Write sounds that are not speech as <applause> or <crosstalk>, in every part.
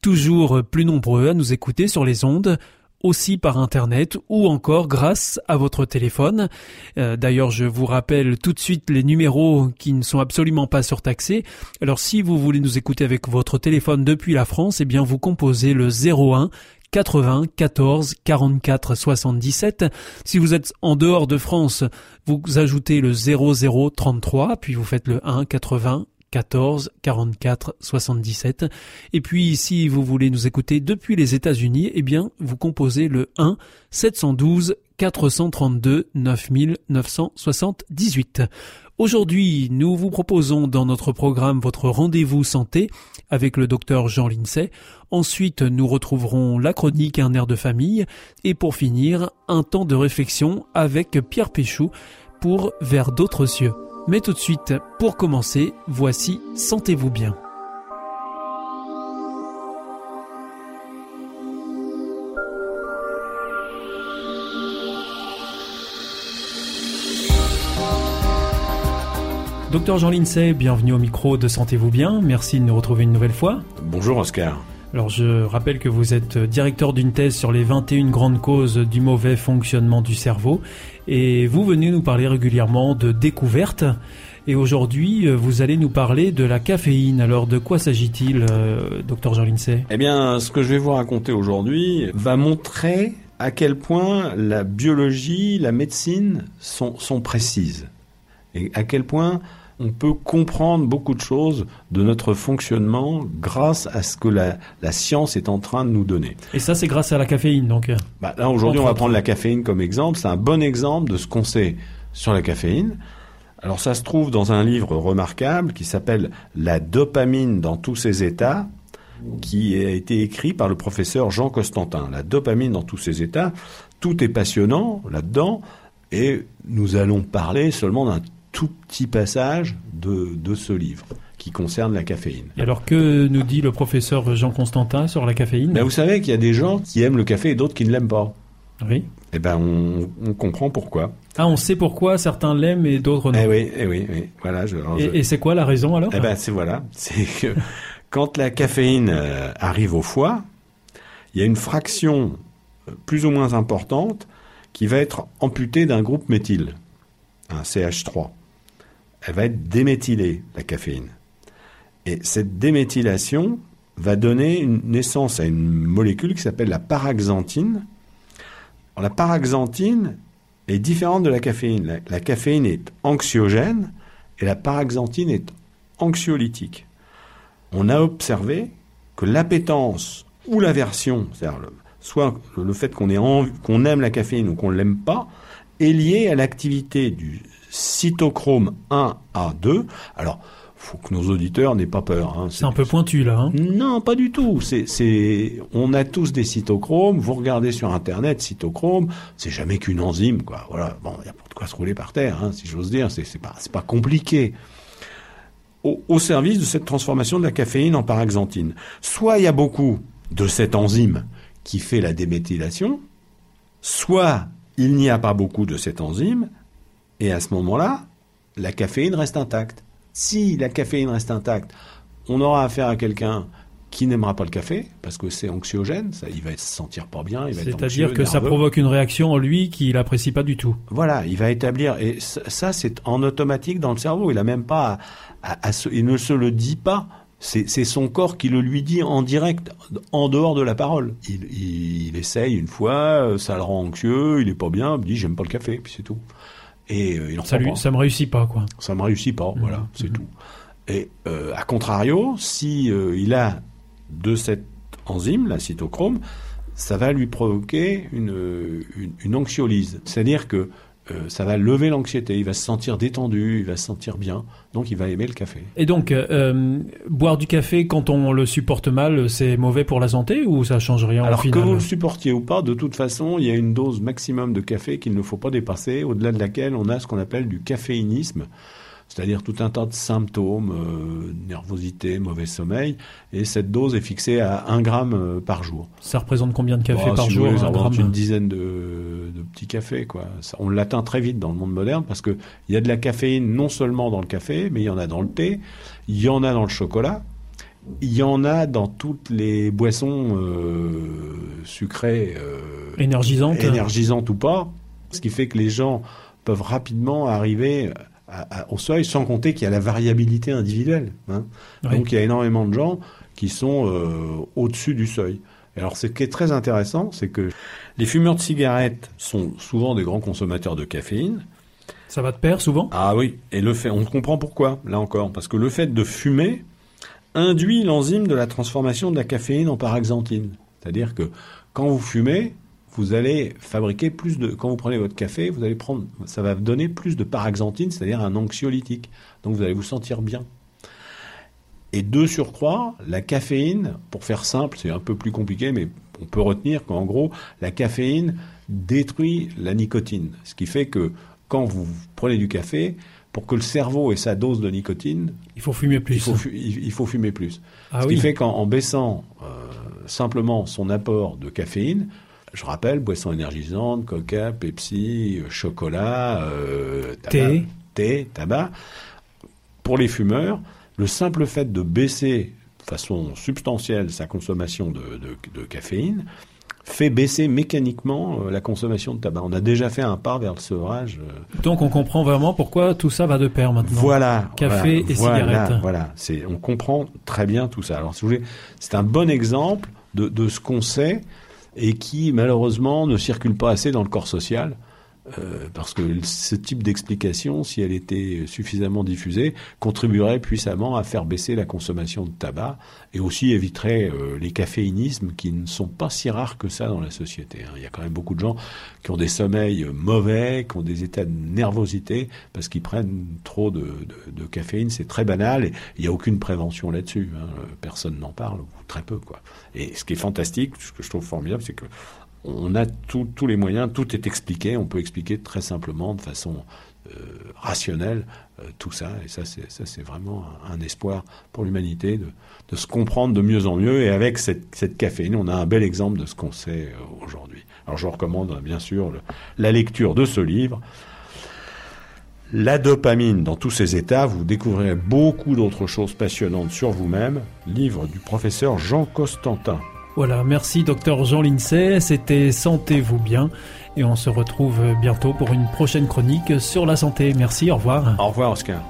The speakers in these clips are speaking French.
toujours plus nombreux à nous écouter sur les ondes aussi par Internet ou encore grâce à votre téléphone. Euh, d'ailleurs, je vous rappelle tout de suite les numéros qui ne sont absolument pas surtaxés. Alors si vous voulez nous écouter avec votre téléphone depuis la France, eh bien vous composez le 01 80 14 44 77. Si vous êtes en dehors de France, vous ajoutez le 00 33, puis vous faites le 1 80 14 44 77. Et puis si vous voulez nous écouter depuis les États-Unis, eh bien vous composez le 1 712 432 9978. Aujourd'hui, nous vous proposons dans notre programme votre rendez-vous santé avec le docteur Jean Lincey. Ensuite, nous retrouverons la chronique Un air de famille. Et pour finir, un temps de réflexion avec Pierre Péchou pour Vers d'autres cieux. Mais tout de suite, pour commencer, voici Sentez-vous bien. Docteur Jean Lincey, bienvenue au micro de Sentez-vous bien. Merci de nous retrouver une nouvelle fois. Bonjour Oscar. Alors je rappelle que vous êtes directeur d'une thèse sur les 21 grandes causes du mauvais fonctionnement du cerveau et vous venez nous parler régulièrement de découvertes. Et aujourd'hui, vous allez nous parler de la caféine. Alors, de quoi s'agit-il, euh, docteur Jean Lincey? Eh bien, ce que je vais vous raconter aujourd'hui va montrer à quel point la biologie, la médecine sont précises. Et à quel point on peut comprendre beaucoup de choses de notre fonctionnement grâce à ce que la, science est en train de nous donner. Et ça, c'est grâce à la caféine, donc bah, Là, aujourd'hui, on va prendre la caféine comme exemple. C'est un bon exemple de ce qu'on sait sur la caféine. Alors, ça se trouve dans un livre remarquable qui s'appelle La dopamine dans tous ses états, qui a été écrit par le professeur Jean Costantin. La dopamine dans tous ses états. Tout est passionnant là-dedans. Et nous allons parler seulement d'un tout petit passage de, de ce livre qui concerne la caféine. Et alors que nous dit le professeur Jean Constantin sur la caféine? Ben Vous savez qu'il y a des gens qui aiment le café et d'autres qui ne l'aiment pas. Oui. Eh ben on, on, comprend pourquoi. Ah, on sait pourquoi certains l'aiment et d'autres non. Eh oui, eh oui, oui. Voilà. Je, et, et c'est quoi la raison alors? Eh ben c'est voilà, c'est que quand la caféine euh, arrive au foie, il y a une fraction euh, plus ou moins importante qui va être amputée d'un groupe méthyle, un CH3 elle va être déméthylée, la caféine. Et cette déméthylation va donner une naissance à une molécule qui s'appelle la paraxanthine. la paraxanthine est différente de la caféine. La, caféine est anxiogène et la paraxanthine est anxiolytique. On a observé que l'appétence ou l'aversion, c'est-à-dire soit le fait qu'on aime la caféine ou qu'on ne l'aime pas, est liée à l'activité du cytochrome 1 à 2. Alors, faut que nos auditeurs n'aient pas peur. Hein. C'est un peu pointu là. Hein. Non, pas du tout. C'est, on a tous des cytochromes. Vous regardez sur Internet, cytochrome, c'est jamais qu'une enzyme, quoi. Voilà. Bon, il y a pas de quoi se rouler par terre, hein, si j'ose dire. C'est, pas, c'est pas compliqué. Au, au, service de cette transformation de la caféine en paraxanthine. Soit il y a beaucoup de cette enzyme qui fait la déméthylation, soit il n'y a pas beaucoup de cette enzyme et à ce moment-là, la caféine reste intacte. Si la caféine reste intacte, on aura affaire à quelqu'un qui n'aimera pas le café parce que c'est anxiogène, ça, il va se sentir pas bien, il va C'est-à-dire que ça provoque une réaction en lui qu'il n'apprécie pas du tout. Voilà, il va établir et ça c'est en automatique dans le cerveau, il a même pas à, il ne se le dit pas. C'est son corps qui le lui dit en direct, en dehors de la parole. Il, il, essaye une fois, ça le rend anxieux, il est pas bien, il dit j'aime pas le café, puis c'est tout. Et euh, il en ça, lui, ça me réussit pas, quoi. Ça me réussit pas, voilà, mmh. c'est mmh. tout. Et euh, à contrario, si euh, il a de cette enzyme, la cytochrome, ça va lui provoquer une, une, anxiolyse. C'est-à-dire que euh, ça va lever l'anxiété, il va se sentir détendu, il va se sentir bien, donc il va aimer le café. Et donc, euh, boire du café quand on le supporte mal, c'est mauvais pour la santé ou ça change rien Alors au final que vous le supportiez ou pas, de toute façon, il y a une dose maximum de café qu'il ne faut pas dépasser, au-delà de laquelle on a ce qu'on appelle du caféinisme c'est-à-dire tout un tas de symptômes, euh, nervosité, mauvais sommeil, et cette dose est fixée à 1 gramme euh, par jour. Ça représente combien de café Bah, par si jour voulez, un gramme une dizaine de, de petits cafés. Quoi. Ça- on l'atteint très vite dans le monde moderne parce qu'il y a de la caféine non seulement dans le café, mais il y en a dans le thé, il y en a dans le chocolat, il y en a dans toutes les boissons euh, sucrées, euh, Énergisante énergisantes ou pas, ce qui fait que les gens peuvent rapidement arriver à- à- au seuil, sans compter qu'il y a la variabilité individuelle. hein. Oui. Donc il y a énormément de gens qui sont euh, au-dessus du seuil. Et alors ce qui est très intéressant, c'est que les fumeurs de cigarettes sont souvent des grands consommateurs de caféine. Ça va de pair souvent? Ah oui, et le fait, on comprend pourquoi, là encore, parce que le fait de fumer induit l'enzyme de la transformation de la caféine en paraxanthine. C'est-à-dire que quand vous fumez, vous allez fabriquer plus de. Quand vous prenez votre café, vous allez prendre. Ça va donner plus de paraxanthine, c'est-à-dire un anxiolytique. Donc vous allez vous sentir bien. Et de surcroît, la caféine, pour faire simple, c'est un peu plus compliqué, mais on peut retenir qu'en gros, la caféine détruit la nicotine. Ce qui fait que quand vous prenez du café, pour que le cerveau ait sa dose de nicotine, Il faut fumer plus. il faut, fu- il il faut fumer plus. ah Ce oui. qui fait qu'en en baissant euh, simplement son apport de caféine, je rappelle, boissons énergisantes, coca, Pepsi, euh, chocolat, euh, tabac, Thé. thé, tabac, pour les fumeurs, le simple fait de baisser de façon substantielle sa consommation de, de- de caféine fait baisser mécaniquement euh, la consommation de tabac. On a déjà fait un pas vers le sevrage. euh, Donc on comprend vraiment pourquoi tout ça va de pair maintenant. voilà. Café voilà, et voilà, cigarette. Voilà, c'est, on comprend très bien tout ça. Alors, si vous voulez, c'est un bon exemple de, de ce qu'on sait et qui, malheureusement, ne circule pas assez dans le corps social. Euh, parce que ce type d'explication, si elle était suffisamment diffusée, contribuerait puissamment à faire baisser la consommation de tabac et aussi éviterait euh, les caféinismes qui ne sont pas si rares que ça dans la société. hein. Il y a quand même beaucoup de gens qui ont des sommeils mauvais, qui ont des états de nervosité parce qu'ils prennent trop de, caféine. C'est très banal et il n'y a aucune prévention là-dessus. hein. Personne n'en parle ou très peu. Quoi. Et ce qui est fantastique, ce que je trouve formidable, c'est que on a tous les moyens, tout est expliqué. On peut expliquer très simplement, de façon euh, rationnelle, euh, tout ça. Et ça, c'est vraiment un, espoir pour l'humanité de, se comprendre de mieux en mieux. Et avec cette, caféine, on a un bel exemple de ce qu'on sait euh, aujourd'hui. Alors, je recommande bien sûr la lecture de ce livre. La dopamine dans tous ses états, vous découvrirez beaucoup d'autres choses passionnantes sur vous-même. Livre du professeur Jean Costantin. Voilà, merci docteur Jean Lincey, c'était Sentez-vous bien et on se retrouve bientôt pour une prochaine chronique sur la santé. Merci, au revoir. Au revoir Oscar.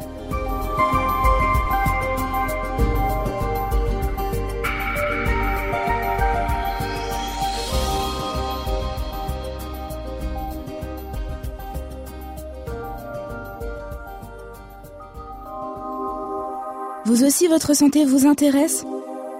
Vous aussi, votre santé vous intéresse?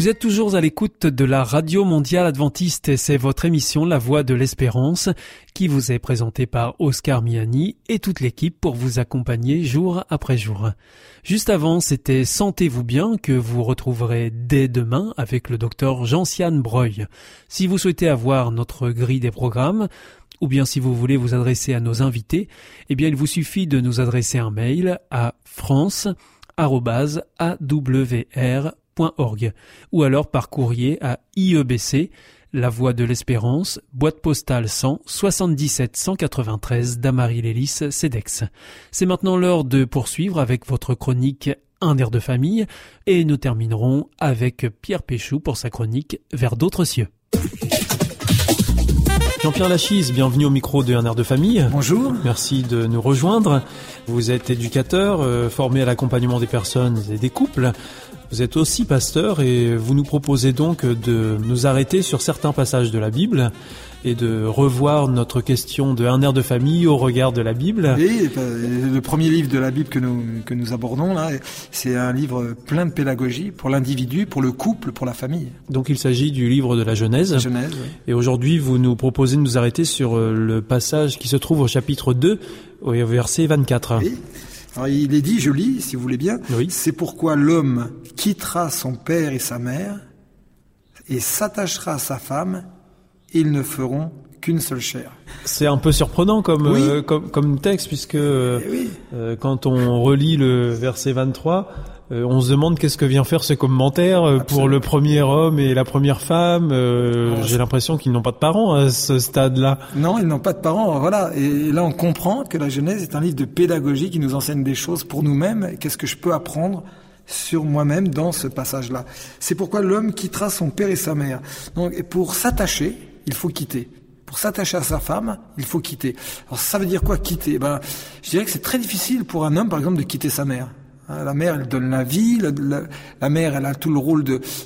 Vous êtes toujours à l'écoute de la Radio Mondiale Adventiste et c'est votre émission La Voix de l'Espérance qui vous est présentée par Oscar Miani et toute l'équipe pour vous accompagner jour après jour. Juste avant, c'était Sentez-vous bien que vous retrouverez dès demain avec le docteur Jean-Sian Breuil. Si vous souhaitez avoir notre grille des programmes, ou bien si vous voulez vous adresser à nos invités, eh bien il vous suffit de nous adresser un mail à ou alors par courrier à IEBC, La Voie de l'Espérance, boîte postale 100 77 193 d'Amarie-Lélis, CEDEX. C'est maintenant l'heure de poursuivre avec votre chronique Un air de famille et nous terminerons avec Pierre Péchou pour sa chronique Vers d'autres cieux. Jean-Pierre Lachise, bienvenue au micro de Un air de famille. Bonjour. Merci de nous rejoindre. Vous êtes éducateur, euh, formé à l'accompagnement des personnes et des couples. Vous êtes aussi pasteur et vous nous proposez donc de nous arrêter sur certains passages de la Bible et de revoir notre question de un air de famille au regard de la Bible. Oui, le premier livre de la Bible que nous, que nous abordons là, c'est un livre plein de pédagogie pour l'individu, pour le couple, pour la famille. Donc il s'agit du livre de la Genèse. Genèse oui. Et aujourd'hui, vous nous proposez de nous arrêter sur euh, le passage qui se trouve au chapitre 2, au verset 24. Oui. Alors il est dit, je lis, si vous voulez bien, Oui. c'est pourquoi l'homme quittera son père et sa mère et s'attachera à sa femme, et ils ne feront qu'une seule chair. C'est un peu surprenant comme, Oui. euh, comme, comme texte, puisque Eh oui. euh, quand on relit le verset 23, euh, on se demande qu'est-ce que vient faire ce commentaire euh, pour le premier homme et la première femme. Euh, Ah, J'ai l'impression qu'ils n'ont pas de parents à ce stade-là. Non, ils n'ont pas de parents, voilà. Et là, on comprend que la Genèse est un livre de pédagogie qui nous enseigne des choses pour nous-mêmes. Qu'est-ce que je peux apprendre sur moi-même dans ce passage-là? C'est pourquoi l'homme quittera son père et sa mère. Donc, et pour s'attacher, il faut quitter. Pour s'attacher à sa femme, il faut quitter. Alors, ça veut dire quoi quitter? Ben, je dirais que c'est très difficile pour un homme, par exemple, de quitter sa mère. Hein, La mère, elle donne la vie. La, mère, elle a tout le rôle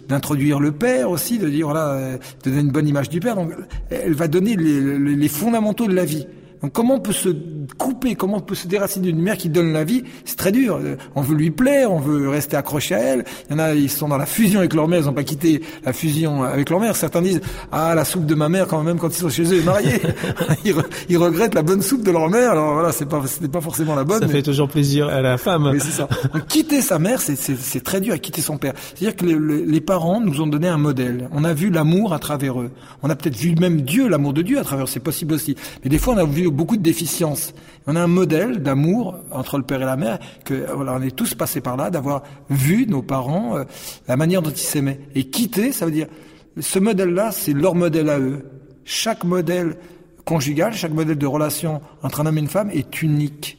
d'introduire le père aussi, de dire voilà, euh, de donner une bonne image du père. Donc, elle va donner les- les fondamentaux de la vie. Donc, comment on peut se couper, comment on peut se déraciner d'une mère qui donne la vie C'est très dur. Euh, On veut lui plaire, on veut rester accroché à elle. Il y en a, ils sont dans la fusion avec leur mère, ils n'ont pas quitté la fusion avec leur mère. Certains disent ah la soupe de ma mère quand même quand ils sont chez eux mariés, <laughs> ils, re- ils regrettent la bonne soupe de leur mère. Alors voilà, c'est pas, c'était pas forcément la bonne. Ça mais- fait toujours plaisir à la femme. oui, c'est ça. Donc, quitter sa mère, c'est- c'est c'est très dur à quitter son père. C'est-à-dire que les, les- les parents nous ont donné un modèle. On a vu l'amour à travers eux. On a peut-être vu même Dieu, l'amour de Dieu à travers eux. C'est possible aussi. Mais des fois, on a vu beaucoup de déficiences. On a un modèle d'amour entre le père et la mère que voilà, on est tous passés par là, d'avoir vu nos parents, euh, la manière dont ils s'aimaient. Et quitter, ça veut dire ce modèle-là, c'est leur modèle à eux. Chaque modèle conjugal, chaque modèle de relation entre un homme et une femme est unique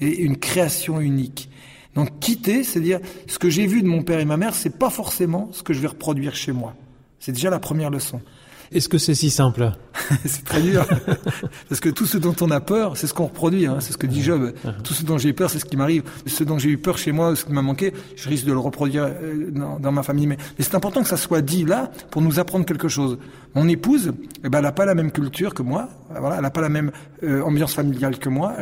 et une création unique. Donc quitter, c'est dire ce que j'ai vu de mon père et ma mère, c'est pas forcément ce que je vais reproduire chez moi. C'est déjà la première leçon. Est-ce que c'est si simple <laughs> c'est très dur. <laughs> Parce que tout ce dont on a peur, c'est ce qu'on reproduit. Hein. C'est ce que dit Job. Tout ce dont j'ai eu peur, c'est ce qui m'arrive. Ce dont j'ai eu peur chez moi, ce qui m'a manqué, je risque de le reproduire euh, dans, dans ma famille. Mais, mais c'est important que ça soit dit là pour nous apprendre quelque chose. Mon épouse, eh ben, elle n'a pas la même culture que moi. Voilà, elle n'a pas la même euh, ambiance familiale que moi.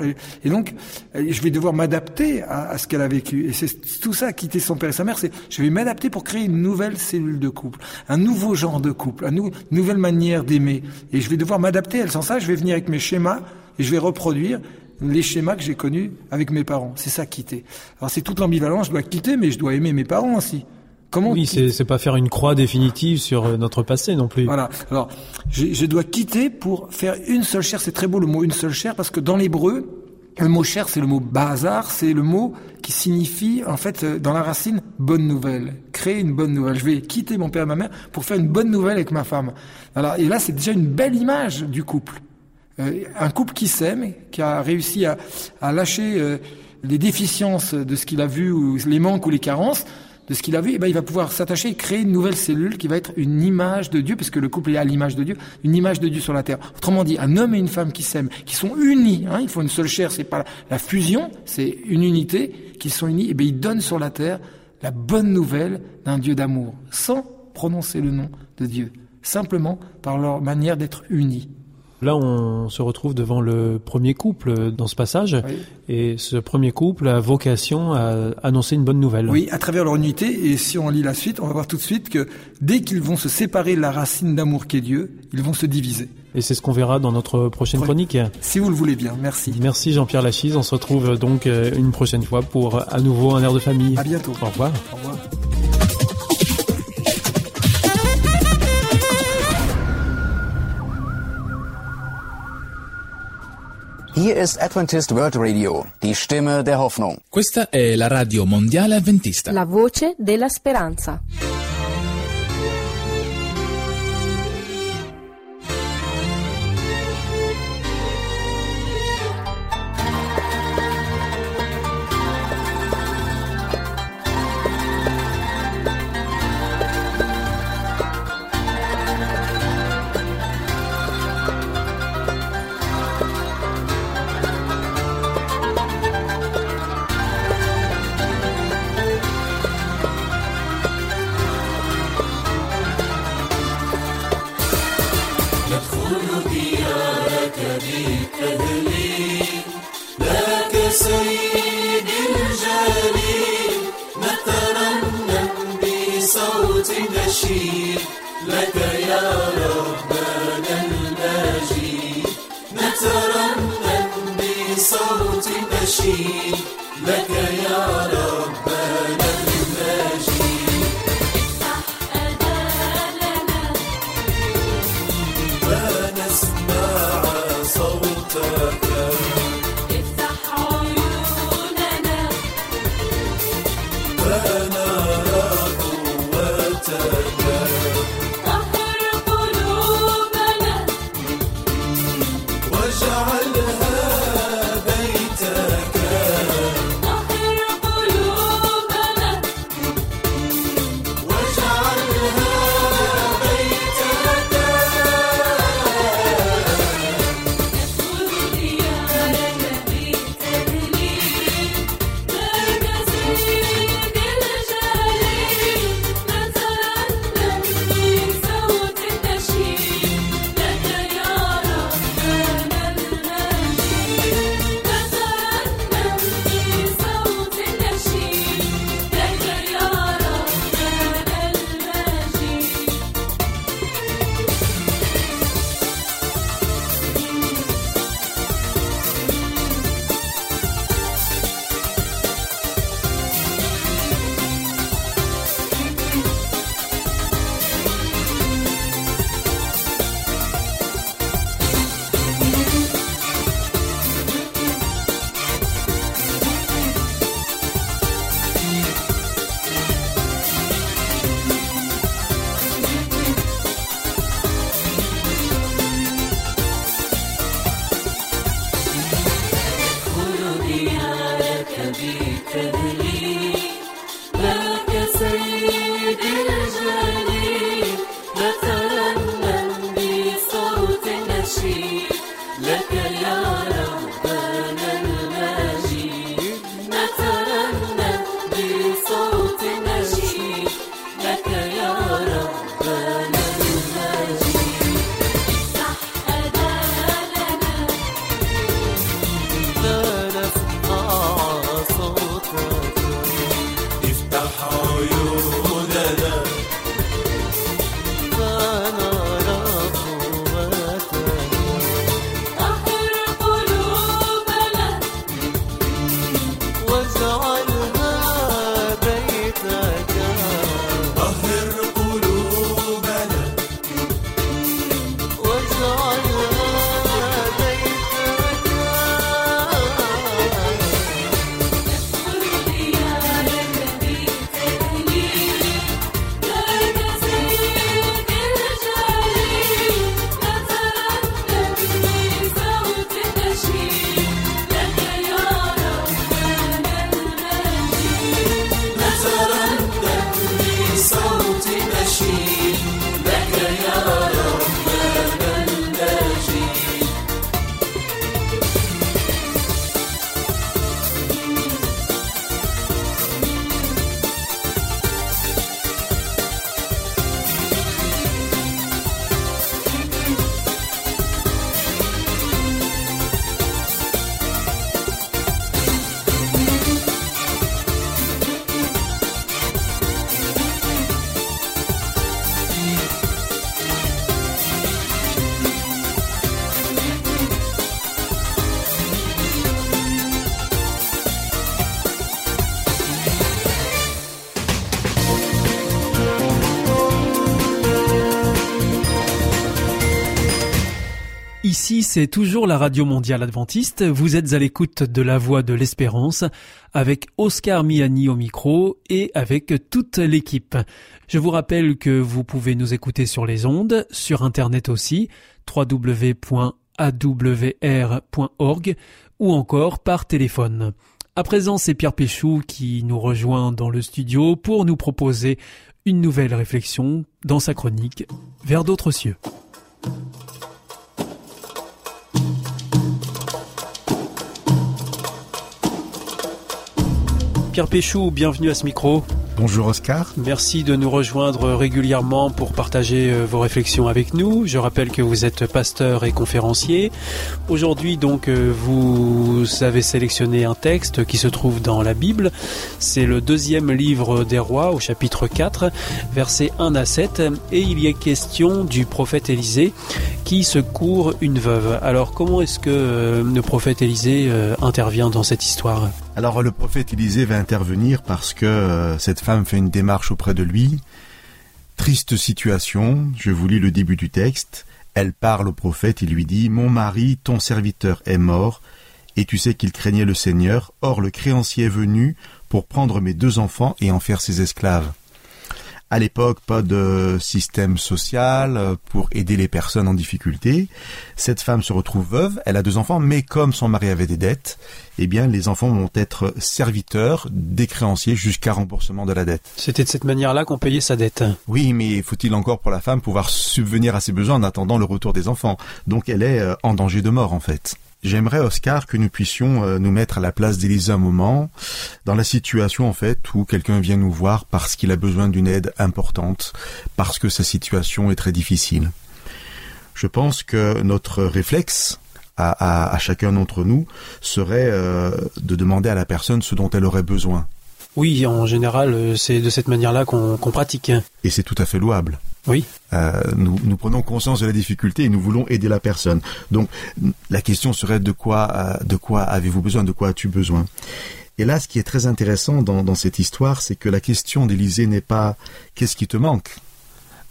Et, donc, euh, je vais devoir m'adapter à, à ce qu'elle a vécu. Et c'est tout ça, quitter son père et sa mère, c'est je vais m'adapter pour créer une nouvelle cellule de couple, un nouveau genre de couple, une nou- nouvelle manière d'aimer. Et je vais devoir m'adapter. Elle, sans ça, je vais venir avec mes schémas et je vais reproduire les schémas que j'ai connus avec mes parents. C'est ça, quitter. Alors c'est toute l'ambivalence. Je dois quitter, mais je dois aimer mes parents aussi. Comment Oui, c'est c'est pas faire une croix définitive sur euh, notre passé non plus. voilà. Alors, je, je dois quitter pour faire une seule chair. C'est très beau le mot une seule chair parce que dans l'hébreu, le mot chair, c'est le mot bazar, c'est le mot qui signifie, en fait, euh, dans la racine, bonne nouvelle. Créer une bonne nouvelle. Je vais quitter mon père et ma mère pour faire une bonne nouvelle avec ma femme. Alors, et là, c'est déjà une belle image du couple. Euh, un couple qui s'aime, qui a réussi à, à lâcher euh, les déficiences de ce qu'il a vu, ou les manques ou les carences, de ce qu'il a vu, eh ben, il va pouvoir s'attacher et créer une nouvelle cellule qui va être une image de Dieu, puisque le couple est à l'image de Dieu, une image de Dieu sur la terre. Autrement dit, un homme et une femme qui s'aiment, qui sont unis, hein, ils font une seule chair, c'est pas la, fusion, c'est une unité, qu'ils sont unis, et ben, ils donnent sur la terre la bonne nouvelle d'un Dieu d'amour, sans prononcer le nom de Dieu, simplement par leur manière d'être unis. Là, on se retrouve devant le premier couple dans ce passage, Oui. et ce premier couple a vocation à annoncer une bonne nouvelle. Oui, à travers leur unité. Et si on lit la suite, on va voir tout de suite que dès qu'ils vont se séparer de la racine d'amour qu'est Dieu, ils vont se diviser. Et c'est ce qu'on verra dans notre prochaine Oui. chronique. Si vous le voulez bien. Merci. Merci Jean-Pierre Lachise. On se retrouve donc euh, une prochaine fois pour à nouveau un air de famille. À bientôt. Au revoir. Au revoir. Hier ist Adventist World Radio, die Stimme der Hoffnung. Questa è la radio mondiale avventista. La voce della speranza. نشيد لك يا رب بذلي لك سيدي الجليل c'est toujours la Radio Mondiale Adventiste. Vous êtes à l'écoute de la Voix de l'Espérance avec Oscar Miani au micro et avec toute l'équipe. Je vous rappelle que vous pouvez nous écouter sur les ondes, sur Internet aussi, www.awr.org ou encore par téléphone. À présent, c'est Pierre Péchou qui nous rejoint dans le studio pour nous proposer une nouvelle réflexion dans sa chronique Vers d'autres cieux. Pierre Péchou, bienvenue à ce micro. Bonjour Oscar. Merci de nous rejoindre régulièrement pour partager euh, vos réflexions avec nous. Je rappelle que vous êtes pasteur et conférencier. Aujourd'hui donc euh, vous avez sélectionné un texte qui se trouve dans la Bible. C'est le deuxième livre des rois au chapitre 4 versets 1 à 7 et il y est question du prophète Élisée qui secourt une veuve. Alors comment est-ce que euh, le prophète Élisée intervient dans cette histoire? Alors le prophète Élisée va intervenir parce que euh, cette femme fait une démarche auprès de lui. Triste situation, je vous lis le début du texte. Elle parle au prophète et lui dit Mon mari, ton serviteur, est mort, et tu sais qu'il craignait le Seigneur. Or le créancier est venu pour prendre mes deux enfants et en faire ses esclaves. À l'époque, pas de système social euh, pour aider les personnes en difficulté. Cette femme se retrouve veuve, elle a deux enfants, mais comme son mari avait des dettes, eh bien, les enfants vont être serviteurs des créanciers jusqu'à remboursement de la dette. C'était de cette manière-là qu'on payait sa dette. Oui, mais faut-il encore pour la femme pouvoir subvenir à ses besoins en attendant le retour des enfants? Donc elle est euh, en danger de mort, en fait. J'aimerais, Oscar, que nous puissions euh, nous mettre à la place d'Élise un moment, dans la situation en fait où quelqu'un vient nous voir parce qu'il a besoin d'une aide importante, parce que sa situation est très difficile. Je pense que notre réflexe à, chacun d'entre nous serait euh, de demander à la personne ce dont elle aurait besoin. Oui, en général, euh, c'est de cette manière-là qu'on pratique. Et c'est tout à fait louable. Oui. Euh, nous, nous, prenons conscience de la difficulté et nous voulons aider la personne. Donc la question serait de quoi, euh, de quoi avez-vous besoin, de quoi as-tu besoin? Et là, ce qui est très intéressant dans, dans cette histoire, c'est que la question d'Élisée n'est pas qu'est-ce qui te manque,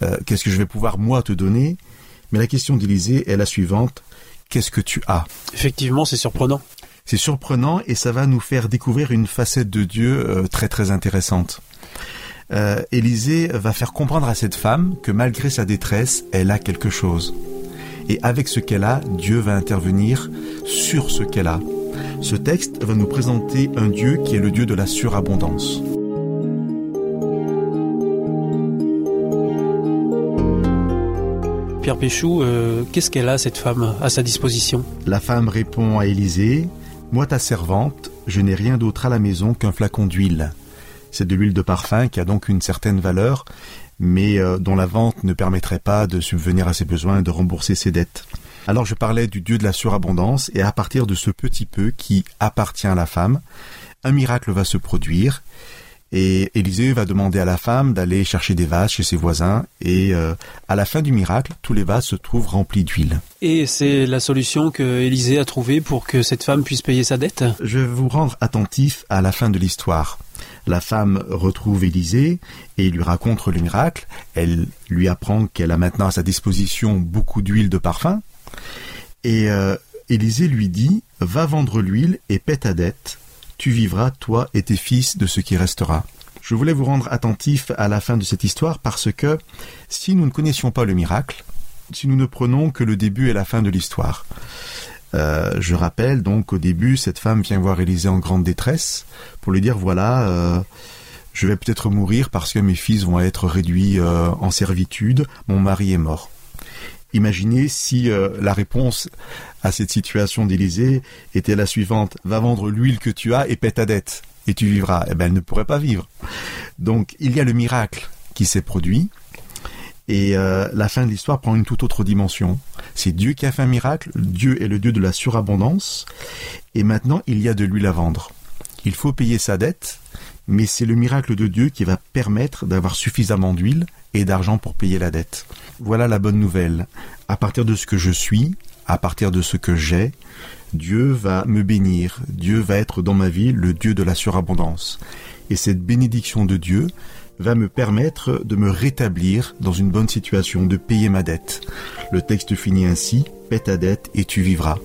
euh, qu'est-ce que je vais pouvoir moi te donner, mais la question d'Élisée est la suivante qu'est-ce que tu as? Effectivement, c'est surprenant. C'est surprenant et ça va nous faire découvrir une facette de Dieu euh, très très intéressante euh, Élisée va faire comprendre à cette femme que malgré sa détresse, elle a quelque chose. Et avec ce qu'elle a, Dieu va intervenir sur ce qu'elle a. Ce texte va nous présenter un Dieu qui est le Dieu de la surabondance. Pierre Péchou, euh, qu'est-ce qu'elle a, cette femme, à sa disposition? La femme répond à Élisée, Moi ta servante, je n'ai rien d'autre à la maison qu'un flacon d'huile. C'est de l'huile de parfum qui a donc une certaine valeur, mais euh, dont la vente ne permettrait pas de subvenir à ses besoins et de rembourser ses dettes. Alors je parlais du Dieu de la surabondance, et à partir de ce petit peu qui appartient à la femme, un miracle va se produire, et Élisée va demander à la femme d'aller chercher des vases chez ses voisins, et euh, à la fin du miracle, tous les vases se trouvent remplis d'huile. Et c'est la solution que Élisée a trouvée pour que cette femme puisse payer sa dette? Je vais vous rendre attentif à la fin de l'histoire. La femme retrouve Élisée et lui raconte le miracle. Elle lui apprend qu'elle a maintenant à sa disposition beaucoup d'huile de parfum. Et euh, Élisée lui dit Va vendre l'huile et paie ta dette. Tu vivras, toi et tes fils, de ce qui restera. Je voulais vous rendre attentif à la fin de cette histoire parce que si nous ne connaissions pas le miracle, si nous ne prenons que le début et la fin de l'histoire, euh, je rappelle donc au début, cette femme vient voir Élisée en grande détresse pour lui dire voilà, euh, je vais peut-être mourir parce que mes fils vont être réduits euh, en servitude, mon mari est mort. Imaginez si la réponse à cette situation d'Élisée était la suivante va vendre l'huile que tu as et paie ta dette et tu vivras. Eh ben, elle ne pourrait pas vivre. Donc, il y a le miracle qui s'est produit. Et euh, la fin de l'histoire prend une toute autre dimension. C'est Dieu qui a fait un miracle, Dieu est le Dieu de la surabondance, et maintenant il y a de l'huile à vendre. Il faut payer sa dette, mais c'est le miracle de Dieu qui va permettre d'avoir suffisamment d'huile et d'argent pour payer la dette. Voilà la bonne nouvelle. À partir de ce que je suis, à partir de ce que j'ai, Dieu va me bénir, Dieu va être dans ma vie le Dieu de la surabondance. Et cette bénédiction de Dieu va me permettre de me rétablir dans une bonne situation, de payer ma dette. Le texte finit ainsi, paie ta dette et tu vivras.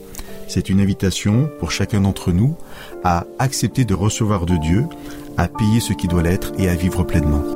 C'est une invitation pour chacun d'entre nous à accepter de recevoir de Dieu, à payer ce qui doit l'être et à vivre pleinement.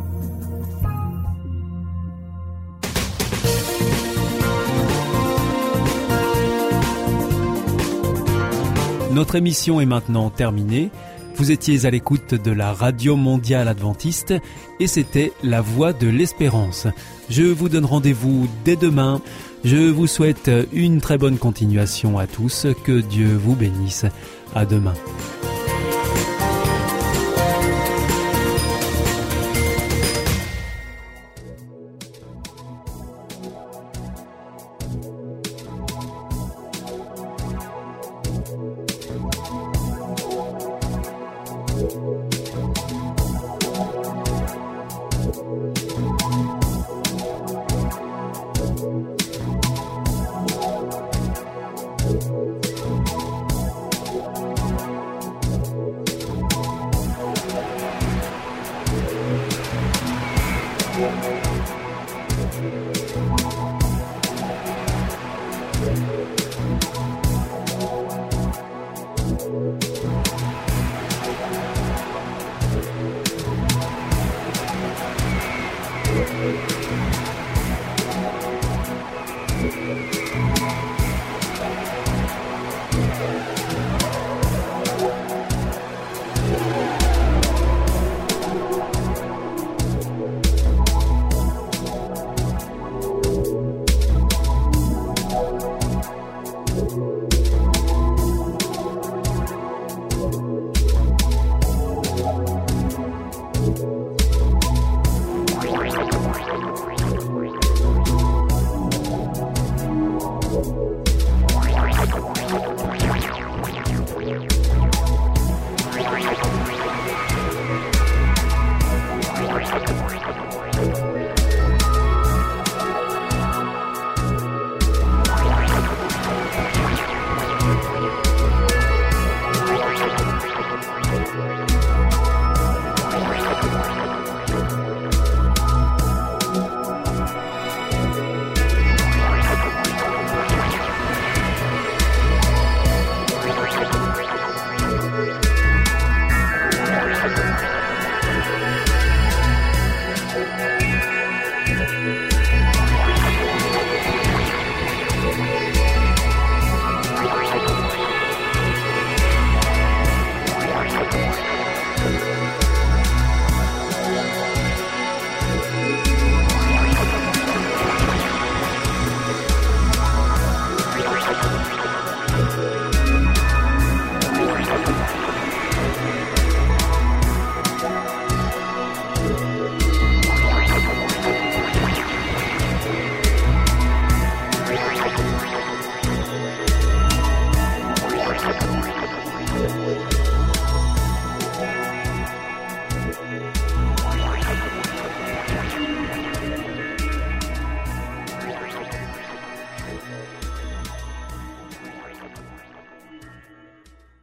Notre émission est maintenant terminée. Vous étiez à l'écoute de la Radio Mondiale Adventiste et c'était La Voix de l'Espérance. Je vous donne rendez-vous dès demain. Je vous souhaite une très bonne continuation à tous. Que Dieu vous bénisse. À demain. Thank you.